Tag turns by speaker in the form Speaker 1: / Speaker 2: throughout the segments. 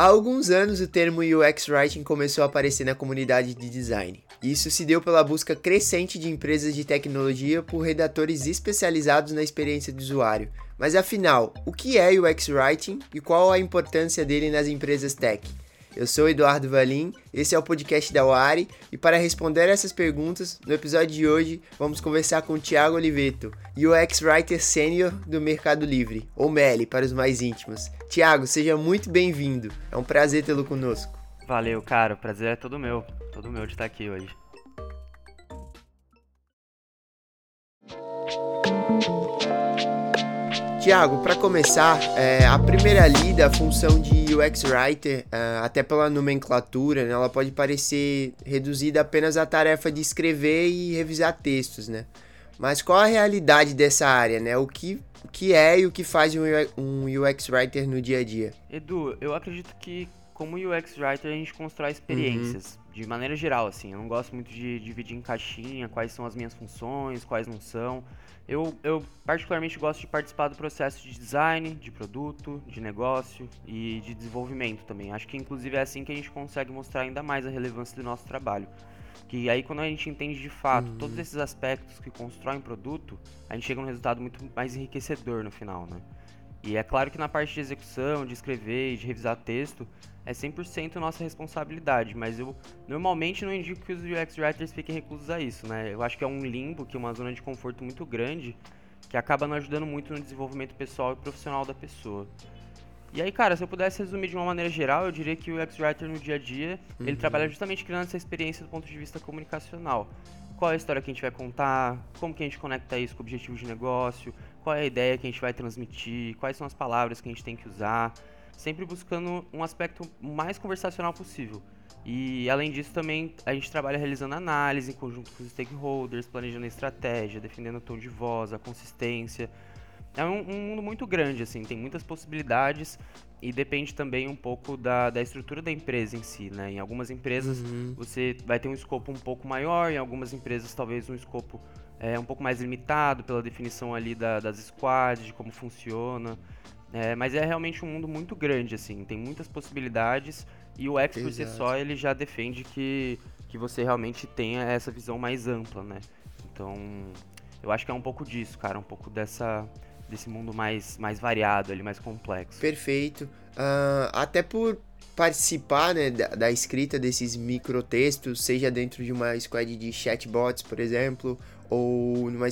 Speaker 1: Há alguns anos o termo UX Writing começou a aparecer na comunidade de design. Isso se deu pela busca crescente de empresas de tecnologia por redatores especializados na experiência do usuário. Mas afinal, o que é UX Writing e qual a importância dele nas empresas tech? Eu sou Eduardo Valim, esse é o podcast da Wari e para responder essas perguntas, no episódio de hoje vamos conversar com o Thiago Oliveto, UX Writer Sênior do Mercado Livre, ou MELI para os mais íntimos. Thiago, seja muito bem-vindo, é um prazer tê-lo conosco.
Speaker 2: Valeu, cara, o prazer é todo meu, todo meu de estar aqui hoje.
Speaker 1: Tiago, para começar, é, a primeira lida, a função de UX Writer, é, até pela nomenclatura, né, ela pode parecer reduzida apenas à tarefa de escrever e revisar textos, né? Mas qual a realidade dessa área, né? O que, o que é e o que faz um, um UX Writer no dia a dia?
Speaker 2: Edu, eu acredito que como UX Writer a gente constrói experiências, uhum. de maneira geral, assim. Eu não gosto muito de dividir em caixinha quais são as minhas funções, quais não são. Eu, eu particularmente gosto de participar do processo de design, de produto, de negócio e de desenvolvimento também. Acho que inclusive é assim que a gente consegue mostrar ainda mais a relevância do nosso trabalho. Que aí quando a gente entende de fato uhum. todos esses aspectos que constroem produto, a gente chega num resultado muito mais enriquecedor no final, né? E é claro que na parte de execução, de escrever e de revisar texto, é 100% nossa responsabilidade, mas eu normalmente não indico que os UX Writers fiquem reclusos a isso, né? Eu acho que é um limbo, que é uma zona de conforto muito grande, que acaba não ajudando muito no desenvolvimento pessoal e profissional da pessoa. E aí, cara, se eu pudesse resumir de uma maneira geral, eu diria que o UX Writer no dia a dia, uhum. ele trabalha justamente criando essa experiência do ponto de vista comunicacional. Qual é a história que a gente vai contar, como que a gente conecta isso com o objetivo de negócio, qual é a ideia que a gente vai transmitir, quais são as palavras que a gente tem que usar, sempre buscando um aspecto mais conversacional possível. E além disso também a gente trabalha realizando análise em conjunto com os stakeholders, planejando a estratégia, defendendo o tom de voz, a consistência. É um, um mundo muito grande, assim, tem muitas possibilidades e depende também um pouco da, da estrutura da empresa em si, né? Em algumas empresas uhum. você vai ter um escopo um pouco maior, em algumas empresas talvez um escopo é, um pouco mais limitado pela definição ali da, das squads, de como funciona. É, mas é realmente um mundo muito grande, assim, tem muitas possibilidades e o X por si só ele já defende que, que você realmente tenha essa visão mais ampla, né? Então, eu acho que é um pouco disso, cara, um pouco dessa desse mundo mais, mais variado ali, mais complexo.
Speaker 1: Perfeito. Uh, até por participar né, da, da, escrita desses microtextos, seja dentro de uma squad de chatbots, por exemplo, ou numa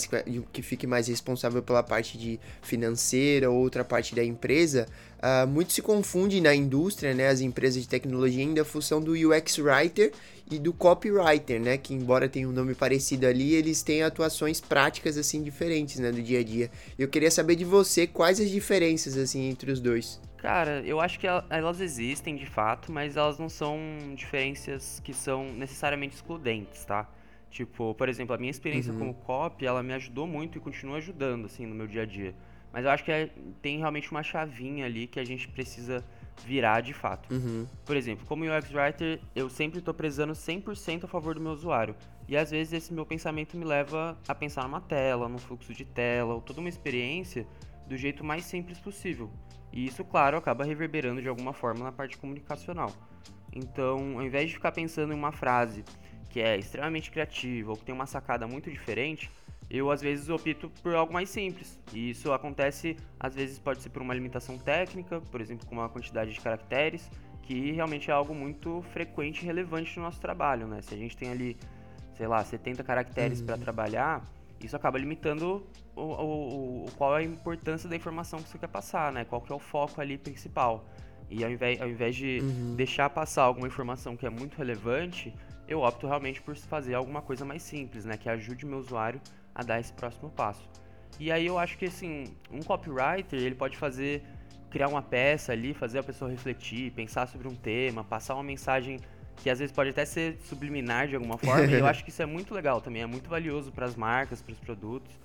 Speaker 1: que fique mais responsável pela parte de financeira ou outra parte da empresa, uh, muito se confunde na indústria, né, as empresas de tecnologia ainda a função do UX Writer e do Copywriter, né, que embora tenha um nome parecido ali, eles têm atuações práticas assim diferentes, né, do dia a dia. Eu queria saber de você quais as diferenças assim entre os dois.
Speaker 2: Cara, eu acho que elas existem de fato, mas elas não são diferenças que são necessariamente excludentes, tá? Tipo, por exemplo, a minha experiência uhum. como copy, ela me ajudou muito e continua ajudando, assim, no meu dia a dia. Mas eu acho que é, tem realmente uma chavinha ali que a gente precisa virar de fato. Uhum. Por exemplo, como UX Writer, eu sempre estou prezando 100% a favor do meu usuário. E às vezes esse meu pensamento me leva a pensar numa tela, num fluxo de tela, ou toda uma experiência do jeito mais simples possível. E isso, claro, acaba reverberando de alguma forma na parte comunicacional. Então, ao invés de ficar pensando em uma frase que é extremamente criativo ou que tem uma sacada muito diferente, eu às vezes opto por algo mais simples. E isso acontece, às vezes pode ser por uma limitação técnica, por exemplo, com uma quantidade de caracteres, que realmente é algo muito frequente e relevante no nosso trabalho, né? Se a gente tem ali, sei lá, 70 caracteres uhum. para trabalhar, isso acaba limitando o, o, o, qual é a importância da informação que você quer passar, né? Qual que é o foco ali principal. E ao invés, ao invés de uhum. deixar passar alguma informação que é muito relevante, eu opto realmente por fazer alguma coisa mais simples, né? Que ajude meu usuário a dar esse próximo passo. E aí eu acho que assim, um copywriter, ele pode fazer criar uma peça ali, fazer a pessoa refletir, pensar sobre um tema, passar uma mensagem que às vezes pode até ser subliminar de alguma forma. e eu acho que isso é muito legal também, é muito valioso para as marcas, para os produtos.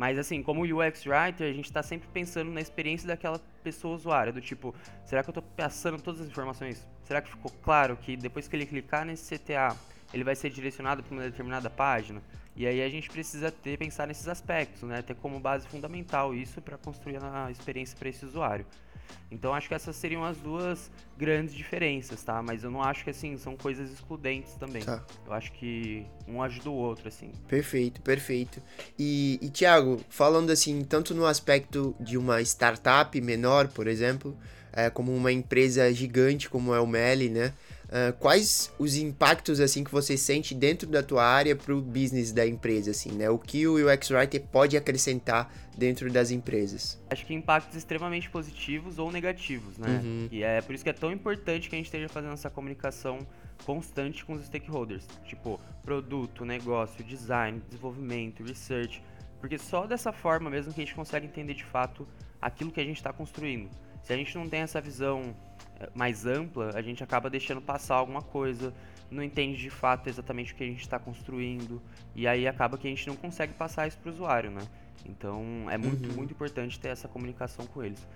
Speaker 2: Mas assim, como UX Writer, a gente está sempre pensando na experiência daquela pessoa usuária, do tipo, será que eu estou passando todas as informações? Será que ficou claro que depois que ele clicar nesse CTA, ele vai ser direcionado para uma determinada página? E aí a gente precisa ter pensar nesses aspectos, né? Ter como base fundamental isso para construir a experiência para esse usuário. Então acho que essas seriam as duas grandes diferenças, tá? Mas eu não acho que assim são coisas excludentes também. Tá. Eu acho que um ajuda o outro, assim.
Speaker 1: Perfeito, perfeito. E, e Thiago, falando assim, tanto no aspecto de uma startup menor, por exemplo, é, como uma empresa gigante como é o Meli, né? Uh, quais os impactos assim que você sente dentro da tua área para o business da empresa, assim, né? O que o UX Writer pode acrescentar dentro das empresas?
Speaker 2: Acho que impactos extremamente positivos ou negativos, né? Uhum. E é por isso que é tão importante que a gente esteja fazendo essa comunicação constante com os stakeholders, tipo produto, negócio, design, desenvolvimento, research, porque só dessa forma mesmo que a gente consegue entender de fato aquilo que a gente está construindo. Se a gente não tem essa visão eh, mais ampla, a gente acaba deixando passar alguma coisa, não entende de fato exatamente o que a gente está construindo, e aí acaba que a gente não consegue passar isso para o usuário, né? Então é muito, uhum. muito importante ter essa comunicação com eles.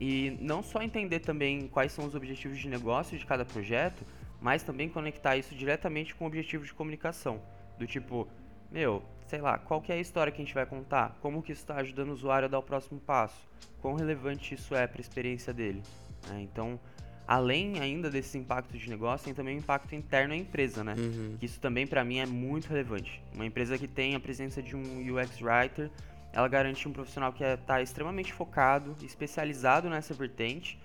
Speaker 2: E não só entender também quais são os objetivos de negócio de cada projeto, mas também conectar isso diretamente com o objetivo de comunicação. Do tipo, meu, sei lá, qual que é a história que a gente vai contar? Como que isso está ajudando o usuário a dar o próximo passo? Quão relevante isso é para a experiência dele? É, então, além ainda desses impactos de negócio, tem também o impacto interno à empresa, né? Uhum. Que isso também para mim é muito relevante. Uma empresa que tem a presença de um UX writer, ela garante um profissional que está é, extremamente focado, especializado nessa vertente.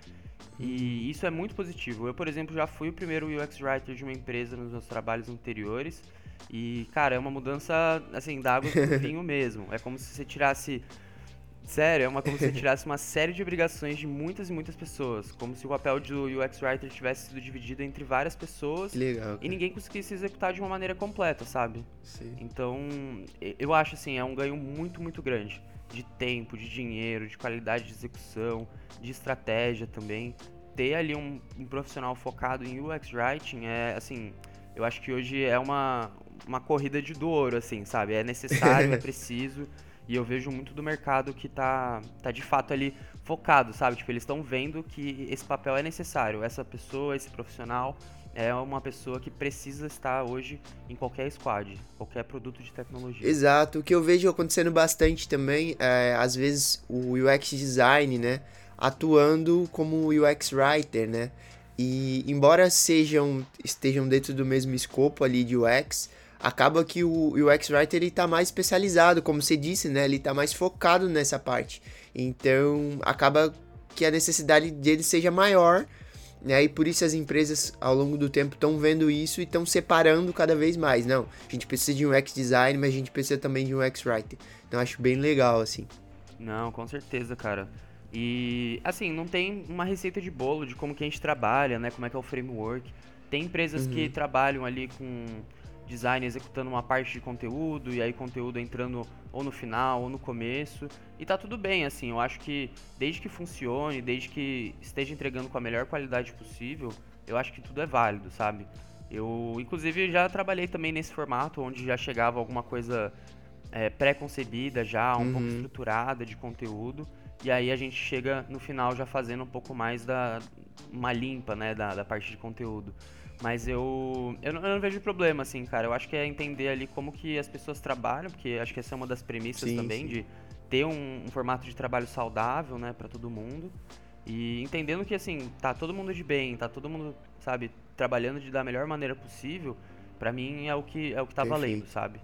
Speaker 2: E isso é muito positivo. Eu, por exemplo, já fui o primeiro UX writer de uma empresa nos meus trabalhos anteriores. E, cara, é uma mudança, assim, da água pro vinho mesmo. É como se você tirasse. Sério, é uma, como se você tirasse uma série de obrigações de muitas e muitas pessoas. Como se o papel do UX Writer tivesse sido dividido entre várias pessoas.
Speaker 1: Legal,
Speaker 2: e ninguém conseguisse executar de uma maneira completa, sabe?
Speaker 1: Sim.
Speaker 2: Então, eu acho, assim, é um ganho muito, muito grande. De tempo, de dinheiro, de qualidade de execução, de estratégia também. Ter ali um, um profissional focado em UX Writing é, assim, eu acho que hoje é uma, uma corrida de do ouro, assim, sabe? É necessário, é preciso. E eu vejo muito do mercado que tá, tá de fato ali focado, sabe? Tipo, eles estão vendo que esse papel é necessário. Essa pessoa, esse profissional, é uma pessoa que precisa estar hoje em qualquer squad, qualquer produto de tecnologia.
Speaker 1: Exato. O que eu vejo acontecendo bastante também é, às vezes, o UX design, né? Atuando como UX writer, né? E embora sejam estejam dentro do mesmo escopo ali de UX, acaba que o UX Writer ele tá mais especializado, como você disse, né? Ele tá mais focado nessa parte. Então, acaba que a necessidade dele seja maior, né? E por isso as empresas ao longo do tempo estão vendo isso e estão separando cada vez mais. Não, a gente precisa de um UX design, mas a gente precisa também de um UX writer. Então, acho bem legal assim.
Speaker 2: Não, com certeza, cara. E assim, não tem uma receita de bolo de como que a gente trabalha, né? Como é que é o framework. Tem empresas uhum. que trabalham ali com design executando uma parte de conteúdo e aí conteúdo entrando ou no final ou no começo. E tá tudo bem, assim, eu acho que desde que funcione, desde que esteja entregando com a melhor qualidade possível, eu acho que tudo é válido, sabe? Eu, inclusive, já trabalhei também nesse formato onde já chegava alguma coisa é, pré-concebida já, um uhum. pouco estruturada de conteúdo. E aí a gente chega no final já fazendo um pouco mais da uma limpa, né, da, da parte de conteúdo. Mas eu, eu não, eu, não, vejo problema, assim, cara. Eu acho que é entender ali como que as pessoas trabalham, porque acho que essa é uma das premissas sim, também sim. de ter um, um, formato de trabalho saudável, né, para todo mundo. E entendendo que, assim, tá todo mundo de bem, tá todo mundo, sabe, trabalhando de da melhor maneira possível, para mim é o que é o que tá Perfeito. valendo, sabe?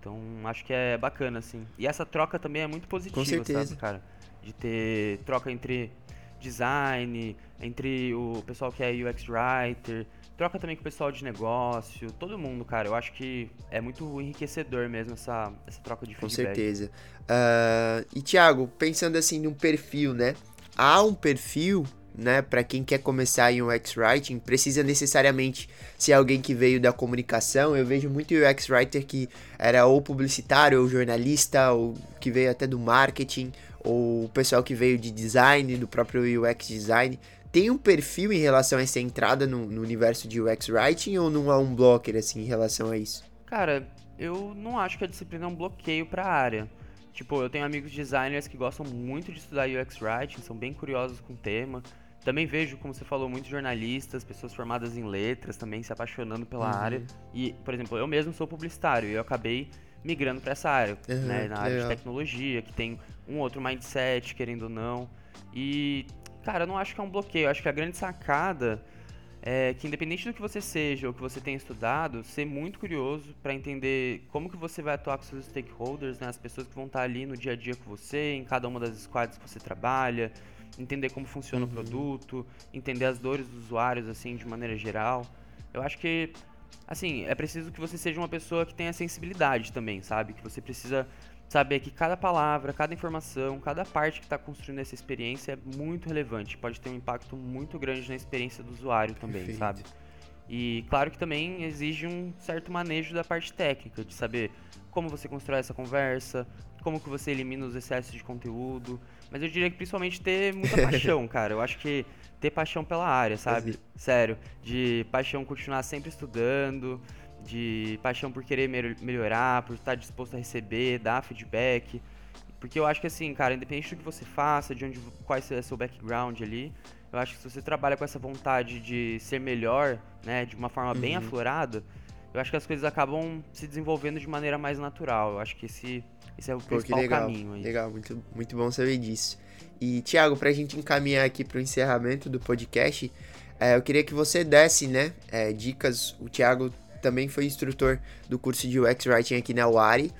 Speaker 2: Então, acho que é bacana, assim. E essa troca também é muito positiva, sabe, cara? De ter troca entre design, entre o pessoal que é UX Writer, troca também com o pessoal de negócio, todo mundo, cara. Eu acho que é muito enriquecedor mesmo essa, essa troca de feedback.
Speaker 1: Com certeza. Uh, e, Thiago, pensando assim num perfil, né? Há um perfil, né, para quem quer começar em UX Writing, precisa necessariamente ser alguém que veio da comunicação. Eu vejo muito UX Writer que era ou publicitário, ou jornalista, ou que veio até do marketing, ou o pessoal que veio de design, do próprio UX design tem um perfil em relação a essa entrada no, no universo de UX Writing ou não há um blocker assim em relação a isso?
Speaker 2: Cara, eu não acho que a disciplina é um bloqueio para a área. Tipo, eu tenho amigos designers que gostam muito de estudar UX Writing, são bem curiosos com o tema. Também vejo, como você falou, muitos jornalistas, pessoas formadas em letras também se apaixonando pela uhum. área. E, por exemplo, eu mesmo sou publicitário e eu acabei migrando para essa área, uhum, né, na área de tecnologia, que tem um outro mindset, querendo ou não. E cara, eu não acho que é um bloqueio. Eu acho que a grande sacada é que independente do que você seja ou que você tenha estudado, ser muito curioso para entender como que você vai atuar com seus stakeholders, né, as pessoas que vão estar ali no dia a dia com você, em cada uma das squads que você trabalha, entender como funciona uhum. o produto, entender as dores dos usuários assim de maneira geral. Eu acho que assim, é preciso que você seja uma pessoa que tenha sensibilidade também, sabe? Que você precisa saber que cada palavra, cada informação, cada parte que está construindo essa experiência é muito relevante, pode ter um impacto muito grande na experiência do usuário também, Perfeito. sabe? E claro que também exige um certo manejo da parte técnica, de saber como você constrói essa conversa, como que você elimina os excessos de conteúdo, mas eu diria que principalmente ter muita paixão, cara. Eu acho que ter paixão pela área, sabe? Sério, de paixão continuar sempre estudando, de paixão por querer melhorar, por estar disposto a receber, dar feedback. Porque eu acho que assim, cara, independente do que você faça, de onde qual é o seu background ali, eu acho que se você trabalha com essa vontade de ser melhor, né, de uma forma uhum. bem aflorada, eu acho que as coisas acabam se desenvolvendo de maneira mais natural. Eu acho que esse, esse é o Pô, principal
Speaker 1: legal,
Speaker 2: caminho aí.
Speaker 1: Legal, muito, muito bom saber disso. E, Thiago, pra gente encaminhar aqui pro encerramento do podcast, é, eu queria que você desse, né, é, dicas. O Thiago também foi instrutor do curso de UX Writing aqui na UARI.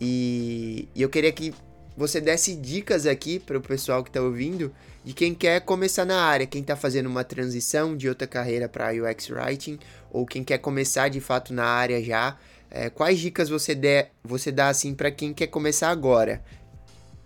Speaker 1: E, e eu queria que você desse dicas aqui para o pessoal que está ouvindo de quem quer começar na área, quem está fazendo uma transição de outra carreira para UX Writing ou quem quer começar de fato na área já. É, quais dicas você, der, você dá assim para quem quer começar agora?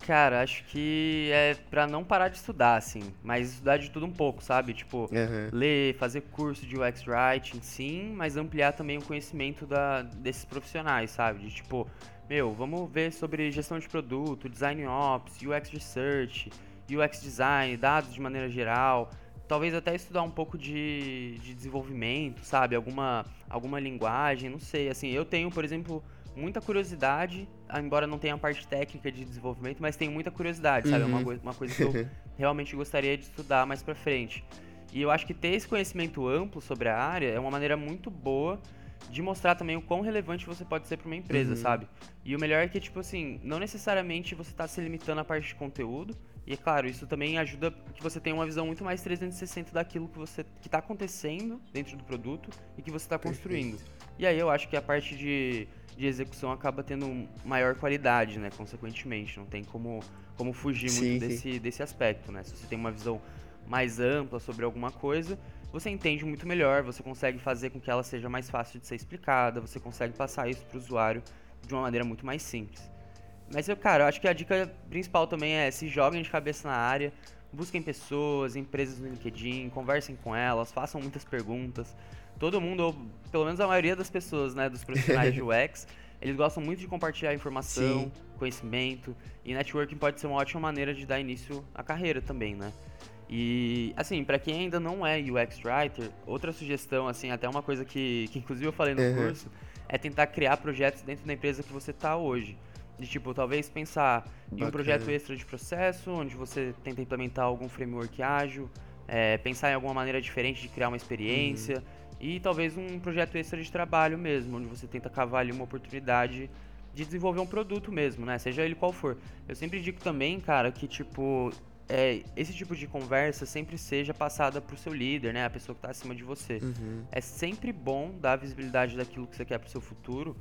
Speaker 2: Cara, acho que é pra não parar de estudar, assim, mas estudar de tudo um pouco, sabe? Tipo, uhum. ler, fazer curso de UX Writing, sim, mas ampliar também o conhecimento da, desses profissionais, sabe? De tipo, meu, vamos ver sobre gestão de produto, design ops, UX research, UX design, dados de maneira geral. Talvez até estudar um pouco de, de desenvolvimento, sabe? Alguma, alguma linguagem, não sei. Assim, eu tenho, por exemplo, muita curiosidade, embora não tenha a parte técnica de desenvolvimento, mas tenho muita curiosidade, sabe? É uma, uhum. uma coisa que eu realmente gostaria de estudar mais pra frente. E eu acho que ter esse conhecimento amplo sobre a área é uma maneira muito boa de mostrar também o quão relevante você pode ser para uma empresa, uhum. sabe? E o melhor é que, tipo assim, não necessariamente você está se limitando à parte de conteúdo. E é claro, isso também ajuda que você tenha uma visão muito mais 360 daquilo que você que está acontecendo dentro do produto e que você está construindo. E aí eu acho que a parte de de execução acaba tendo maior qualidade, né? Consequentemente, não tem como, como fugir sim, muito desse, desse aspecto, né? Se você tem uma visão mais ampla sobre alguma coisa, você entende muito melhor, você consegue fazer com que ela seja mais fácil de ser explicada, você consegue passar isso para o usuário de uma maneira muito mais simples. Mas eu, cara, eu acho que a dica principal também é se joguem de cabeça na área, busquem pessoas, empresas no LinkedIn, conversem com elas, façam muitas perguntas todo mundo, ou pelo menos a maioria das pessoas, né, dos profissionais de UX, eles gostam muito de compartilhar informação, Sim. conhecimento, e networking pode ser uma ótima maneira de dar início à carreira também, né? E, assim, para quem ainda não é UX Writer, outra sugestão, assim, até uma coisa que, que inclusive eu falei no uhum. curso, é tentar criar projetos dentro da empresa que você tá hoje. De, tipo, talvez pensar Bacana. em um projeto extra de processo, onde você tenta implementar algum framework ágil, é, pensar em alguma maneira diferente de criar uma experiência, uhum e talvez um projeto extra de trabalho mesmo, onde você tenta cavar ali uma oportunidade de desenvolver um produto mesmo, né? Seja ele qual for. Eu sempre digo também, cara, que tipo, é, esse tipo de conversa sempre seja passada pro seu líder, né? A pessoa que tá acima de você. Uhum. É sempre bom dar visibilidade daquilo que você quer pro seu futuro.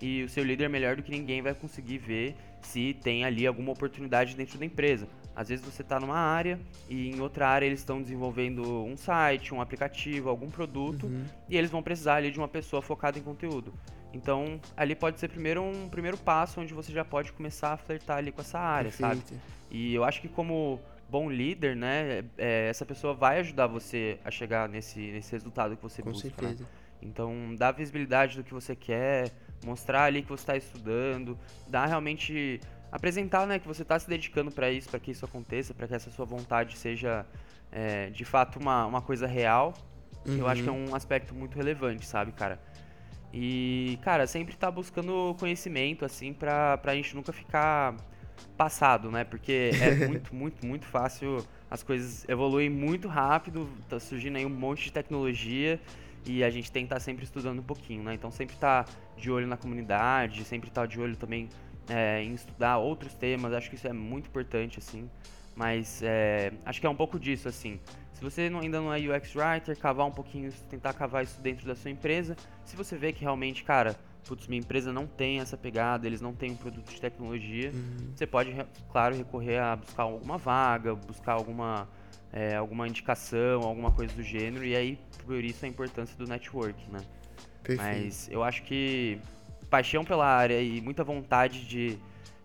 Speaker 2: E o seu líder melhor do que ninguém vai conseguir ver se tem ali alguma oportunidade dentro da empresa. Às vezes você está numa área e em outra área eles estão desenvolvendo um site, um aplicativo, algum produto uhum. e eles vão precisar ali de uma pessoa focada em conteúdo. Então, ali pode ser primeiro um primeiro passo onde você já pode começar a flertar ali com essa área, Perfeito. sabe? E eu acho que como bom líder, né, é, essa pessoa vai ajudar você a chegar nesse, nesse resultado que você
Speaker 1: com
Speaker 2: busca.
Speaker 1: Com né? certeza.
Speaker 2: Né? Então, dá visibilidade do que você quer, mostrar ali que você está estudando, dá realmente apresentar, né, que você está se dedicando para isso, para que isso aconteça, para que essa sua vontade seja é, de fato uma, uma coisa real. Uhum. Eu acho que é uhum. um aspecto muito relevante, sabe, cara? E, cara, sempre tá buscando conhecimento, assim, pra, pra gente nunca ficar passado, né? Porque é muito, muito, muito fácil, as coisas evoluem muito rápido, tá surgindo aí um monte de tecnologia e a gente tem que estar tá sempre estudando um pouquinho, né? Então sempre tá de olho na comunidade, sempre tá de olho também é, em estudar outros temas, acho que isso é muito importante, assim. Mas é, acho que é um pouco disso, assim. Se você não, ainda não é UX Writer, cavar um pouquinho, tentar cavar isso dentro da sua empresa. Se você vê que realmente, cara, putz, minha empresa não tem essa pegada, eles não têm um produto de tecnologia, uhum. você pode, claro, recorrer a buscar alguma vaga, buscar alguma, é, alguma indicação, alguma coisa do gênero, e aí, por isso, a importância do network, né? Perfeito. Mas eu acho que paixão pela área e muita vontade de,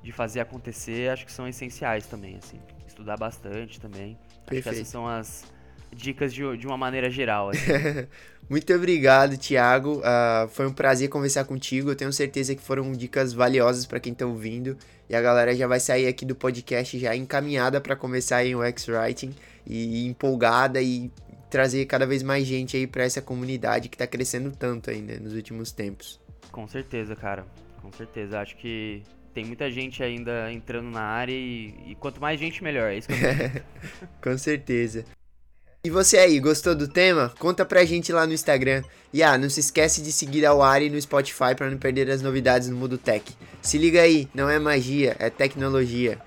Speaker 2: de fazer acontecer, acho que são essenciais também, assim. Estudar bastante também. Perfeito. Acho que essas são as dicas de, de uma maneira geral. Assim.
Speaker 1: Muito obrigado, Thiago. Uh, foi um prazer conversar contigo. Eu tenho certeza que foram dicas valiosas para quem está ouvindo. E a galera já vai sair aqui do podcast já encaminhada para começar em UX Writing e empolgada e trazer cada vez mais gente aí para essa comunidade que está crescendo tanto ainda nos últimos tempos.
Speaker 2: Com certeza, cara. Com certeza. Acho que tem muita gente ainda entrando na área e, e quanto mais gente, melhor. É isso que eu
Speaker 1: Com certeza. E você aí, gostou do tema? Conta pra gente lá no Instagram. E ah, não se esquece de seguir a Wari no Spotify para não perder as novidades no mundo tech. Se liga aí, não é magia, é tecnologia.